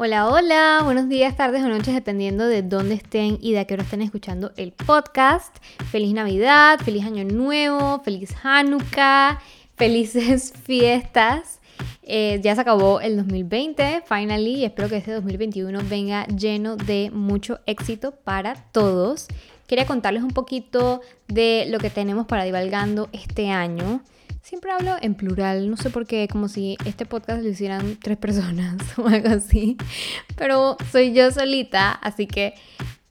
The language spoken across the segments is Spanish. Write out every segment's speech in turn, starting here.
Hola, hola, buenos días, tardes o noches, dependiendo de dónde estén y de a qué hora estén escuchando el podcast. Feliz Navidad, feliz Año Nuevo, feliz Hanukkah, felices fiestas. Eh, ya se acabó el 2020, finally, y espero que este 2021 venga lleno de mucho éxito para todos. Quería contarles un poquito de lo que tenemos para Divalgando este año. Siempre hablo en plural, no sé por qué, como si este podcast lo hicieran tres personas o algo así. Pero soy yo solita, así que,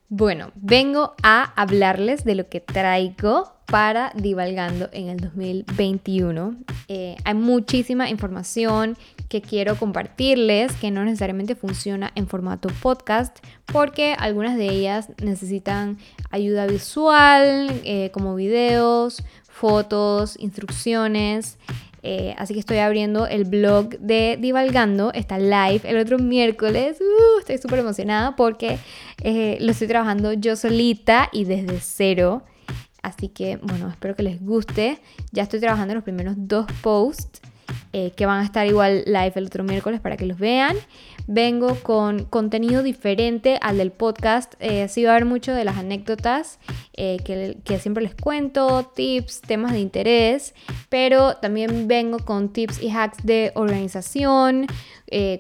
bueno, vengo a hablarles de lo que traigo para Divalgando en el 2021. Eh, hay muchísima información que quiero compartirles que no necesariamente funciona en formato podcast porque algunas de ellas necesitan ayuda visual eh, como videos fotos, instrucciones. Eh, así que estoy abriendo el blog de Divalgando. Está live el otro miércoles. Uh, estoy súper emocionada porque eh, lo estoy trabajando yo solita y desde cero. Así que bueno, espero que les guste. Ya estoy trabajando los primeros dos posts. Eh, que van a estar igual live el otro miércoles para que los vean. Vengo con contenido diferente al del podcast. Eh, sí va a haber mucho de las anécdotas eh, que, que, siempre les cuento, tips, temas de interés, pero también vengo con tips y hacks de organización,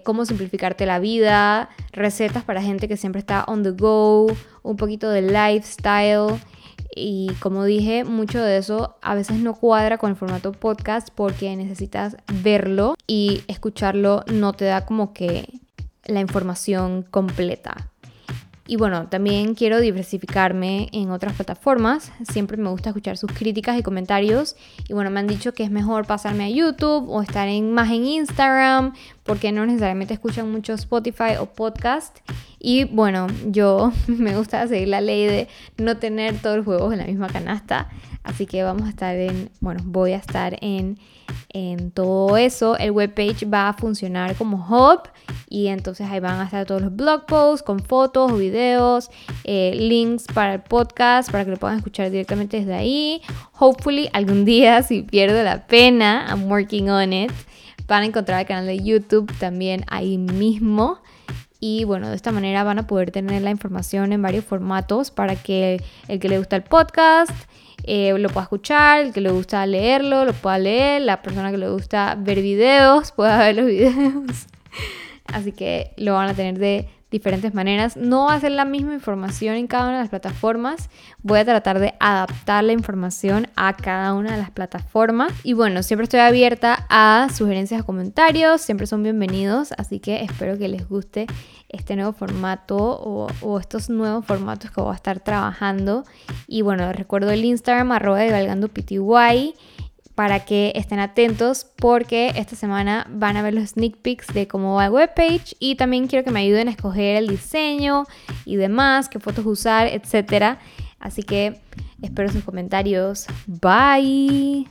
cómo simplificarte la vida, recetas para gente que siempre está on the go, un poquito de lifestyle y como dije, mucho de eso a veces no cuadra con el formato podcast porque necesitas verlo y escucharlo no te da como que la información completa. Y bueno, también quiero diversificarme en otras plataformas. Siempre me gusta escuchar sus críticas y comentarios. Y bueno, me han dicho que es mejor pasarme a YouTube o estar en, más en Instagram porque no necesariamente escuchan mucho Spotify o podcast. Y bueno, yo me gusta seguir la ley de no tener todos los huevos en la misma canasta. Así que vamos a estar en, bueno, voy a estar en, en todo eso. El webpage va a funcionar como hub y entonces ahí van a estar todos los blog posts con fotos, videos, eh, links para el podcast para que lo puedan escuchar directamente desde ahí. Hopefully algún día si pierdo la pena, I'm working on it, van a encontrar el canal de YouTube también ahí mismo. Y bueno, de esta manera van a poder tener la información en varios formatos para que el que le gusta el podcast eh, lo pueda escuchar, el que le gusta leerlo lo pueda leer, la persona que le gusta ver videos pueda ver los videos. Así que lo van a tener de diferentes maneras. No va a ser la misma información en cada una de las plataformas. Voy a tratar de adaptar la información a cada una de las plataformas. Y bueno, siempre estoy abierta a sugerencias o comentarios. Siempre son bienvenidos. Así que espero que les guste este nuevo formato o, estos nuevos formatos que voy a estar trabajando. Y bueno, recuerdo el Instagram arroba de para que estén atentos porque esta semana van a ver los sneak peeks de cómo va el webpage y también quiero que me ayuden a escoger el diseño y demás, qué fotos usar, etc. Así que espero sus comentarios. Bye.